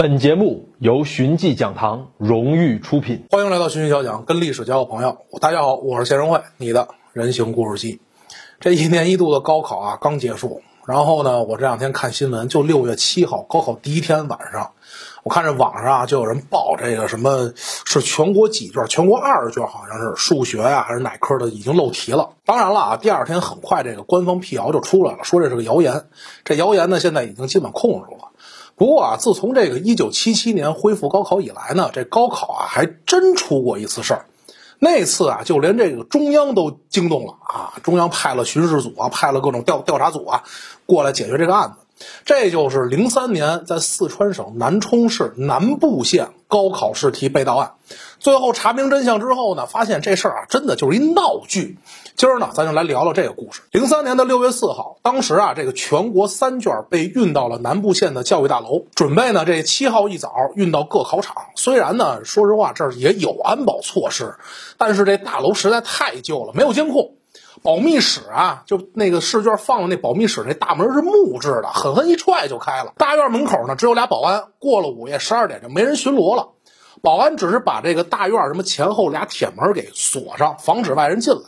本节目由寻迹讲堂荣誉出品。欢迎来到寻迹小讲，跟历史交个朋友。大家好，我是谢仁慧，你的人形故事机。这一年一度的高考啊，刚结束。然后呢，我这两天看新闻，就六月七号高考第一天晚上，我看这网上啊，就有人报这个什么是全国几卷，全国二十卷，好像是数学呀还是哪科的已经漏题了。当然了啊，第二天很快这个官方辟谣就出来了，说这是个谣言。这谣言呢，现在已经基本控制住了。不过啊，自从这个一九七七年恢复高考以来呢，这高考啊还真出过一次事儿。那次啊，就连这个中央都惊动了啊！中央派了巡视组啊，派了各种调调查组啊，过来解决这个案子。这就是零三年在四川省南充市南部县高考试题被盗案。最后查明真相之后呢，发现这事儿啊，真的就是一闹剧。今儿呢，咱就来聊聊这个故事。零三年的六月四号，当时啊，这个全国三卷被运到了南部县的教育大楼，准备呢这七号一早运到各考场。虽然呢，说实话这儿也有安保措施，但是这大楼实在太旧了，没有监控。保密室啊，就那个试卷放的那保密室，那大门是木质的，狠狠一踹就开了。大院门口呢，只有俩保安。过了午夜十二点，就没人巡逻了。保安只是把这个大院什么前后俩铁门给锁上，防止外人进来。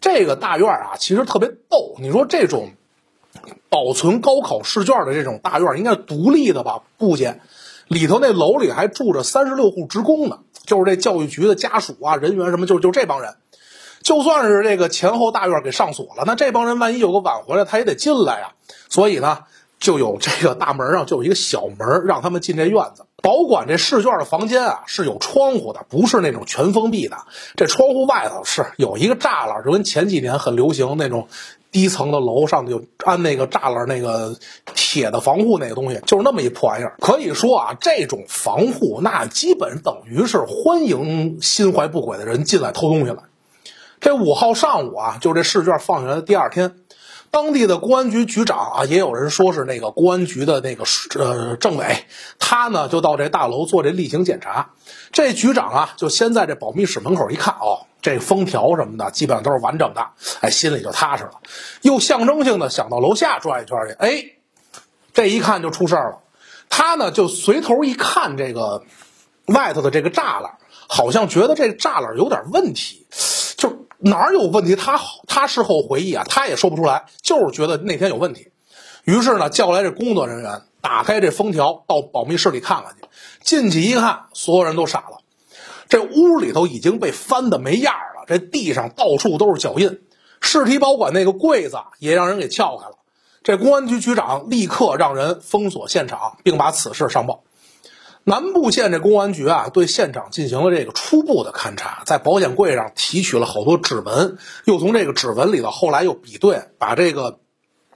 这个大院啊，其实特别逗。你说这种保存高考试卷的这种大院，应该是独立的吧？不见，里头那楼里还住着三十六户职工呢，就是这教育局的家属啊、人员什么，就就这帮人。就算是这个前后大院给上锁了，那这帮人万一有个晚回来，他也得进来呀。所以呢，就有这个大门上就有一个小门，让他们进这院子。保管这试卷的房间啊是有窗户的，不是那种全封闭的。这窗户外头是有一个栅栏，就跟前几年很流行那种低层的楼上就安那个栅栏，那个铁的防护那个东西，就是那么一破玩意儿。可以说啊，这种防护那基本等于是欢迎心怀不轨的人进来偷东西了。这五号上午啊，就这试卷放下来的第二天。当地的公安局局长啊，也有人说是那个公安局的那个呃政委，他呢就到这大楼做这例行检查。这局长啊，就先在这保密室门口一看，哦，这封条什么的基本上都是完整的，哎，心里就踏实了。又象征性的想到楼下转一圈去，哎，这一看就出事儿了。他呢就随头一看这个外头的这个栅栏，好像觉得这栅栏有点问题，哪儿有问题？他他事后回忆啊，他也说不出来，就是觉得那天有问题。于是呢，叫来这工作人员，打开这封条，到保密室里看看去。进去一看，所有人都傻了。这屋里头已经被翻的没样了，这地上到处都是脚印。试题保管那个柜子也让人给撬开了。这公安局局长立刻让人封锁现场，并把此事上报。南部县这公安局啊，对现场进行了这个初步的勘查，在保险柜上提取了好多指纹，又从这个指纹里头后来又比对，把这个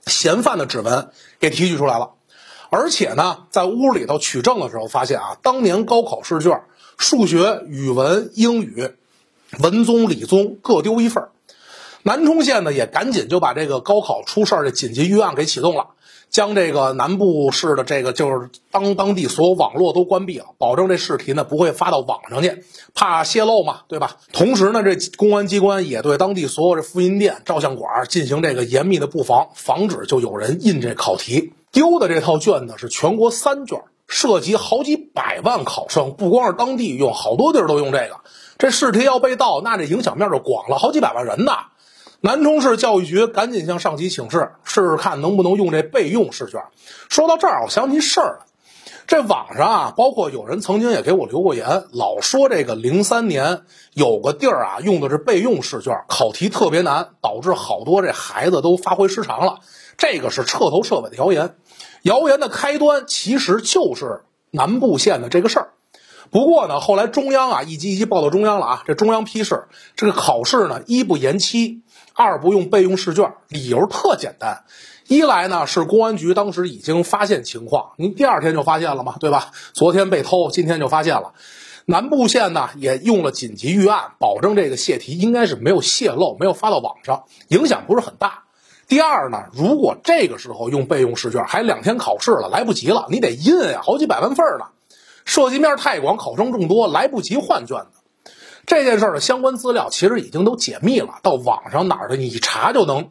嫌犯的指纹给提取出来了。而且呢，在屋里头取证的时候发现啊，当年高考试卷数学、语文、英语文综、理综各丢一份南充县呢也赶紧就把这个高考出事儿的紧急预案给启动了。将这个南部市的这个就是当当地所有网络都关闭了，保证这试题呢不会发到网上去，怕泄露嘛，对吧？同时呢，这公安机关也对当地所有这复印店、照相馆进行这个严密的布防，防止就有人印这考题。丢的这套卷子是全国三卷，涉及好几百万考生，不光是当地用，好多地儿都用这个。这试题要被盗，那这影响面就广了，好几百万人呢。南充市教育局赶紧向上级请示，试试看能不能用这备用试卷。说到这儿，我想起事儿来。这网上啊，包括有人曾经也给我留过言，老说这个零三年有个地儿啊用的是备用试卷，考题特别难，导致好多这孩子都发挥失常了。这个是彻头彻尾的谣言。谣言的开端其实就是南部县的这个事儿。不过呢，后来中央啊一级一级报到中央了啊，这中央批示这个考试呢一不延期。二不用备用试卷，理由特简单。一来呢是公安局当时已经发现情况，您第二天就发现了嘛，对吧？昨天被偷，今天就发现了。南部县呢也用了紧急预案，保证这个泄题应该是没有泄露，没有发到网上，影响不是很大。第二呢，如果这个时候用备用试卷，还两天考试了，来不及了，你得印呀，好几百万份呢，涉及面太广，考生众多，来不及换卷子。这件事的相关资料其实已经都解密了，到网上哪儿的你一查就能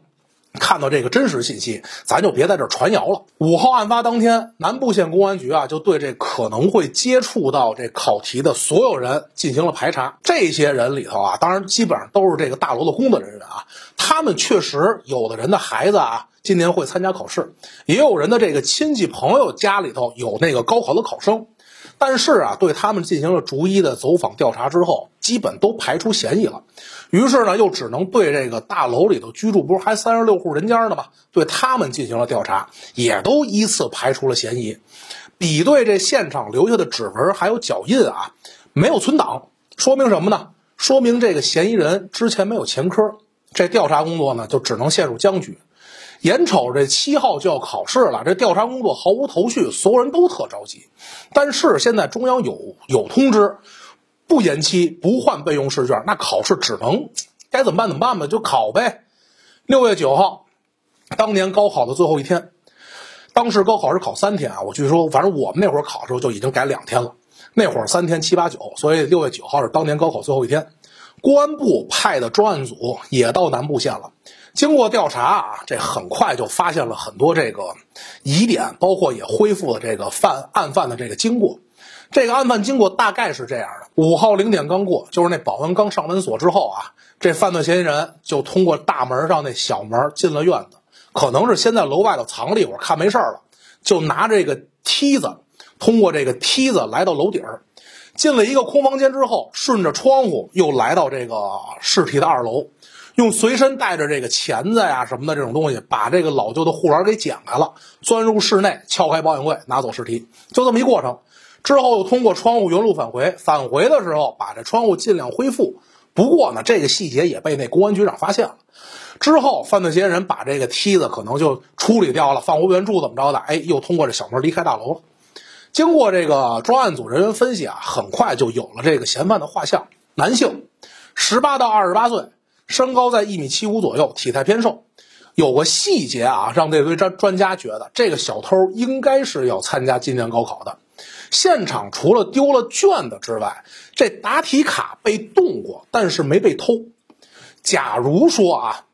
看到这个真实信息，咱就别在这儿传谣了。五号案发当天，南部县公安局啊，就对这可能会接触到这考题的所有人进行了排查。这些人里头啊，当然基本上都是这个大楼的工作人员啊，他们确实有的人的孩子啊，今年会参加考试，也有人的这个亲戚朋友家里头有那个高考的考生。但是啊，对他们进行了逐一的走访调查之后，基本都排除嫌疑了。于是呢，又只能对这个大楼里头居住不是还三十六户人家呢吗？对他们进行了调查，也都依次排除了嫌疑。比对这现场留下的指纹还有脚印啊，没有存档，说明什么呢？说明这个嫌疑人之前没有前科。这调查工作呢，就只能陷入僵局。眼瞅这七号就要考试了，这调查工作毫无头绪，所有人都特着急。但是现在中央有有通知，不延期，不换备用试卷，那考试只能该怎么办怎么办吧，就考呗。六月九号，当年高考的最后一天，当时高考是考三天啊，我据说，反正我们那会儿考的时候就已经改两天了。那会儿三天七八九，所以六月九号是当年高考最后一天。公安部派的专案组也到南部县了。经过调查啊，这很快就发现了很多这个疑点，包括也恢复了这个犯案犯的这个经过。这个案犯经过大概是这样的：五号零点刚过，就是那保安刚上门锁之后啊，这犯罪嫌疑人就通过大门上那小门进了院子，可能是先在楼外头藏了一会儿，看没事了，就拿这个梯子，通过这个梯子来到楼顶，进了一个空房间之后，顺着窗户又来到这个尸体的二楼。用随身带着这个钳子呀什么的这种东西，把这个老旧的护栏给剪开了，钻入室内，撬开保险柜，拿走尸体，就这么一过程。之后又通过窗户原路返回，返回的时候把这窗户尽量恢复。不过呢，这个细节也被那公安局长发现了。之后，犯罪嫌疑人把这个梯子可能就处理掉了，放回原处怎么着的？哎，又通过这小门离开大楼了。经过这个专案组人员分析啊，很快就有了这个嫌犯的画像：男性，十八到二十八岁。身高在一米七五左右，体态偏瘦。有个细节啊，让这堆专专家觉得这个小偷应该是要参加今年高考的。现场除了丢了卷子之外，这答题卡被动过，但是没被偷。假如说啊，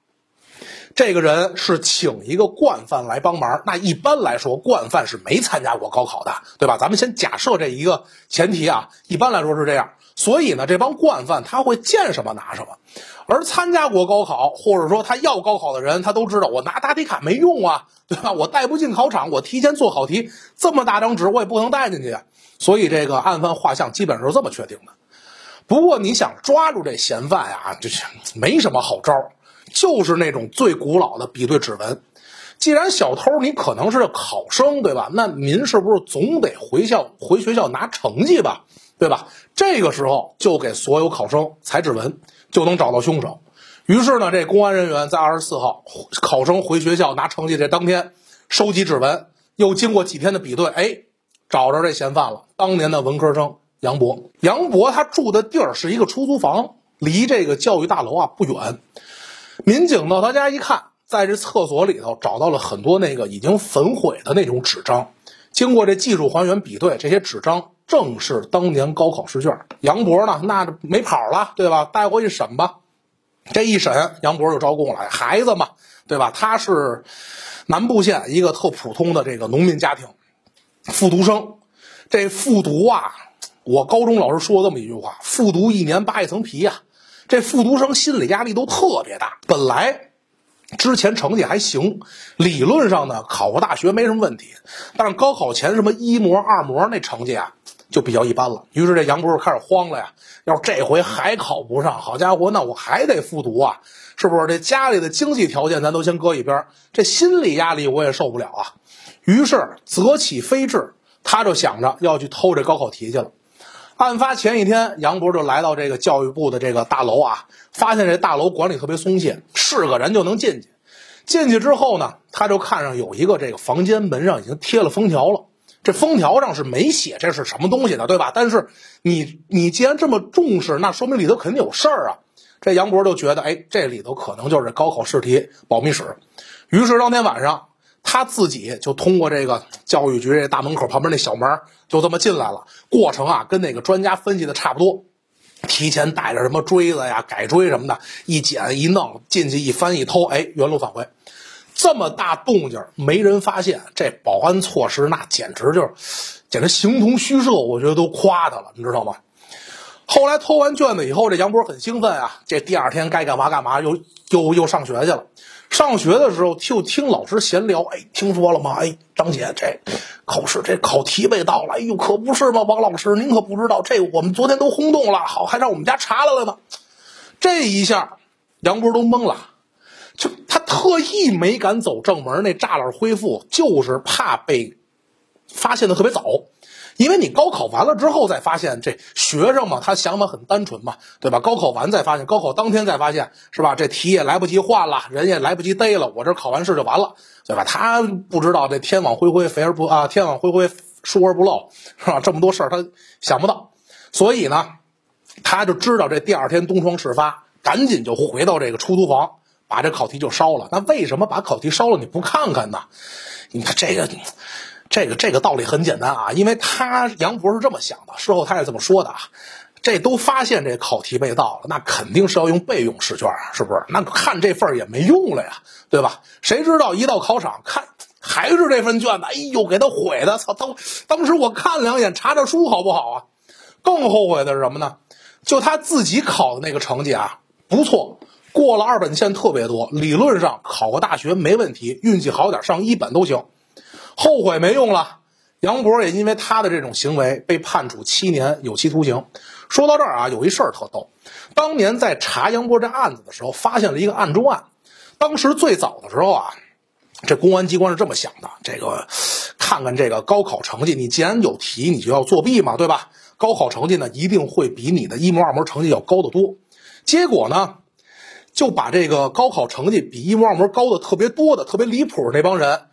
这个人是请一个惯犯来帮忙，那一般来说惯犯是没参加过高考的，对吧？咱们先假设这一个前提啊，一般来说是这样。所以呢，这帮惯犯他会见什么拿什么。而参加过高考，或者说他要高考的人，他都知道我拿答题卡没用啊，对吧？我带不进考场，我提前做好题，这么大张纸我也不能带进去啊。所以这个案犯画像基本上是这么确定的。不过你想抓住这嫌犯呀，就是没什么好招，就是那种最古老的比对指纹。既然小偷你可能是考生，对吧？那您是不是总得回校回学校拿成绩吧，对吧？这个时候就给所有考生采指纹。就能找到凶手。于是呢，这公安人员在二十四号考生回学校拿成绩这当天，收集指纹，又经过几天的比对，哎，找着这嫌犯了。当年的文科生杨博，杨博他住的地儿是一个出租房，离这个教育大楼啊不远。民警到他家一看，在这厕所里头找到了很多那个已经焚毁的那种纸张。经过这技术还原比对，这些纸张。正是当年高考试卷，杨博呢，那没跑了，对吧？带回去审吧。这一审，杨博就招供了，孩子嘛，对吧？他是南部县一个特普通的这个农民家庭，复读生。这复读啊，我高中老师说这么一句话：复读一年扒一层皮呀。这复读生心理压力都特别大。本来之前成绩还行，理论上呢考个大学没什么问题，但是高考前什么一模、二模那成绩啊。就比较一般了，于是这杨博士开始慌了呀。要是这回还考不上，好家伙，那我还得复读啊，是不是？这家里的经济条件咱都先搁一边，这心理压力我也受不了啊。于是择起非志，他就想着要去偷这高考题去了。案发前一天，杨博就来到这个教育部的这个大楼啊，发现这大楼管理特别松懈，是个人就能进去。进去之后呢，他就看上有一个这个房间门上已经贴了封条了。这封条上是没写这是什么东西的，对吧？但是你你既然这么重视，那说明里头肯定有事儿啊。这杨博就觉得，哎，这里头可能就是高考试题保密室。于是当天晚上，他自己就通过这个教育局这大门口旁边那小门，就这么进来了。过程啊，跟那个专家分析的差不多。提前带着什么锥子呀、改锥什么的，一剪一弄进去一翻一偷，哎，原路返回。这么大动静没人发现，这保安措施那简直就是，简直形同虚设，我觉得都夸他了，你知道吗？后来偷完卷子以后，这杨波很兴奋啊，这第二天该干嘛干嘛，又又又上学去了。上学的时候就听老师闲聊，哎，听说了吗？哎，张姐，这考试这考题被盗了，哎呦，可不是吗？王老师，您可不知道，这我们昨天都轰动了，好，还让我们家查来了呢。这一下，杨波都懵了。就他特意没敢走正门那栅栏恢复，就是怕被发现的特别早。因为你高考完了之后再发现，这学生嘛，他想法很单纯嘛，对吧？高考完再发现，高考当天再发现，是吧？这题也来不及换了，人也来不及逮了，我这考完试就完了，对吧？他不知道这天网恢恢，肥而不啊，天网恢恢，疏而不漏，是吧？这么多事儿他想不到，所以呢，他就知道这第二天东窗事发，赶紧就回到这个出租房。把这考题就烧了，那为什么把考题烧了？你不看看呢？你看这个，这个，这个道理很简单啊，因为他杨博是这么想的，事后他也这么说的啊。这都发现这考题被盗了，那肯定是要用备用试卷啊，是不是？那看这份也没用了呀，对吧？谁知道一到考场看还是这份卷子，哎呦，给他毁的，操！当当时我看两眼，查查书好不好啊？更后悔的是什么呢？就他自己考的那个成绩啊，不错。过了二本线特别多，理论上考个大学没问题，运气好点上一本都行。后悔没用了，杨博也因为他的这种行为被判处七年有期徒刑。说到这儿啊，有一事儿特逗，当年在查杨博这案子的时候，发现了一个案中案。当时最早的时候啊，这公安机关是这么想的：这个看看这个高考成绩，你既然有题，你就要作弊嘛，对吧？高考成绩呢，一定会比你的一模二模成绩要高得多。结果呢？就把这个高考成绩比一模二模高的特别多的、特别离谱那帮人，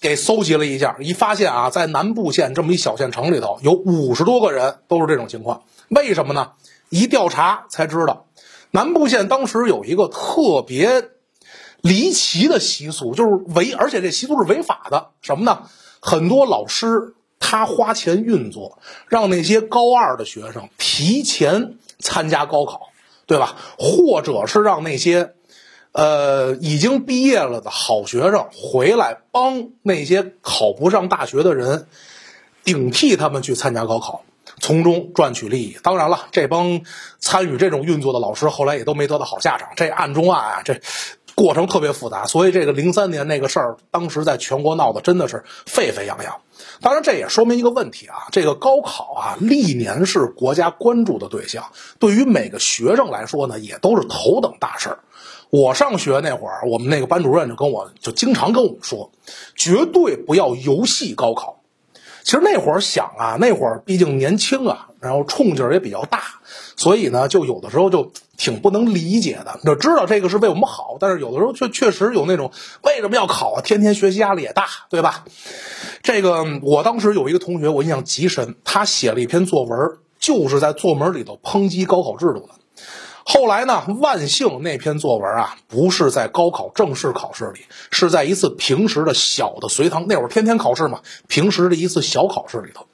给搜集了一下，一发现啊，在南部县这么一小县城里头，有五十多个人都是这种情况。为什么呢？一调查才知道，南部县当时有一个特别离奇的习俗，就是违，而且这习俗是违法的。什么呢？很多老师他花钱运作，让那些高二的学生提前参加高考。对吧？或者是让那些，呃，已经毕业了的好学生回来帮那些考不上大学的人顶替他们去参加高考，从中赚取利益。当然了，这帮参与这种运作的老师后来也都没得到好下场。这案中案啊，这过程特别复杂，所以这个零三年那个事儿，当时在全国闹得真的是沸沸扬扬。当然，这也说明一个问题啊，这个高考啊，历年是国家关注的对象，对于每个学生来说呢，也都是头等大事儿。我上学那会儿，我们那个班主任就跟我就经常跟我们说，绝对不要游戏高考。其实那会儿想啊，那会儿毕竟年轻啊，然后冲劲儿也比较大，所以呢，就有的时候就挺不能理解的。就知道这个是为我们好，但是有的时候却确实有那种为什么要考啊？天天学习压力也大，对吧？这个我当时有一个同学，我印象极深，他写了一篇作文，就是在作文里头抨击高考制度的。后来呢？万幸那篇作文啊，不是在高考正式考试里，是在一次平时的小的随堂。那会儿天天考试嘛，平时的一次小考试里头，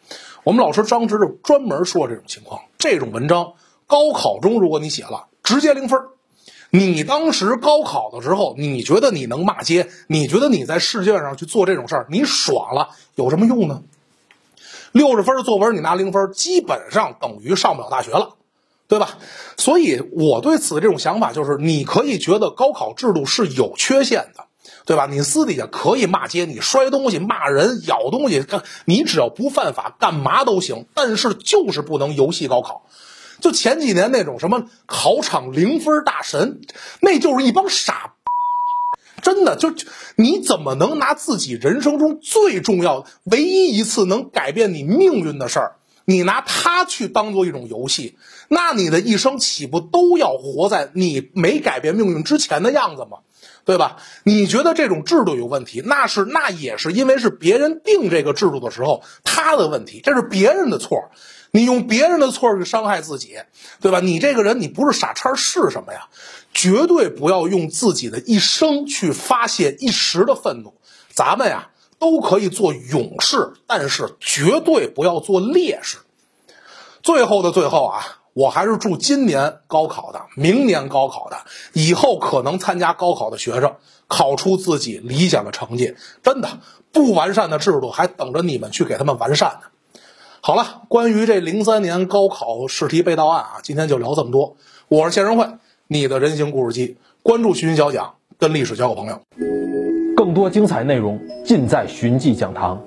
我们老师张直就专门说这种情况。这种文章，高考中如果你写了，直接零分。你当时高考的时候，你觉得你能骂街？你觉得你在试卷上去做这种事儿，你爽了，有什么用呢？六十分的作文你拿零分，基本上等于上不了大学了。对吧？所以我对此这种想法就是，你可以觉得高考制度是有缺陷的，对吧？你私底下可以骂街，你摔东西、骂人、咬东西，干你只要不犯法，干嘛都行。但是就是不能游戏高考。就前几年那种什么考场零分大神，那就是一帮傻。真的就你怎么能拿自己人生中最重要、唯一一次能改变你命运的事儿？你拿它去当做一种游戏，那你的一生岂不都要活在你没改变命运之前的样子吗？对吧？你觉得这种制度有问题，那是那也是因为是别人定这个制度的时候他的问题，这是别人的错。你用别人的错去伤害自己，对吧？你这个人你不是傻叉是什么呀？绝对不要用自己的一生去发泄一时的愤怒。咱们呀。都可以做勇士，但是绝对不要做烈士。最后的最后啊，我还是祝今年高考的、明年高考的、以后可能参加高考的学生，考出自己理想的成绩。真的，不完善的制度还等着你们去给他们完善呢。好了，关于这零三年高考试题被盗案啊，今天就聊这么多。我是谢仁慧，你的人形故事机，关注徐云小讲，跟历史交个朋友。多精彩内容尽在寻迹讲堂。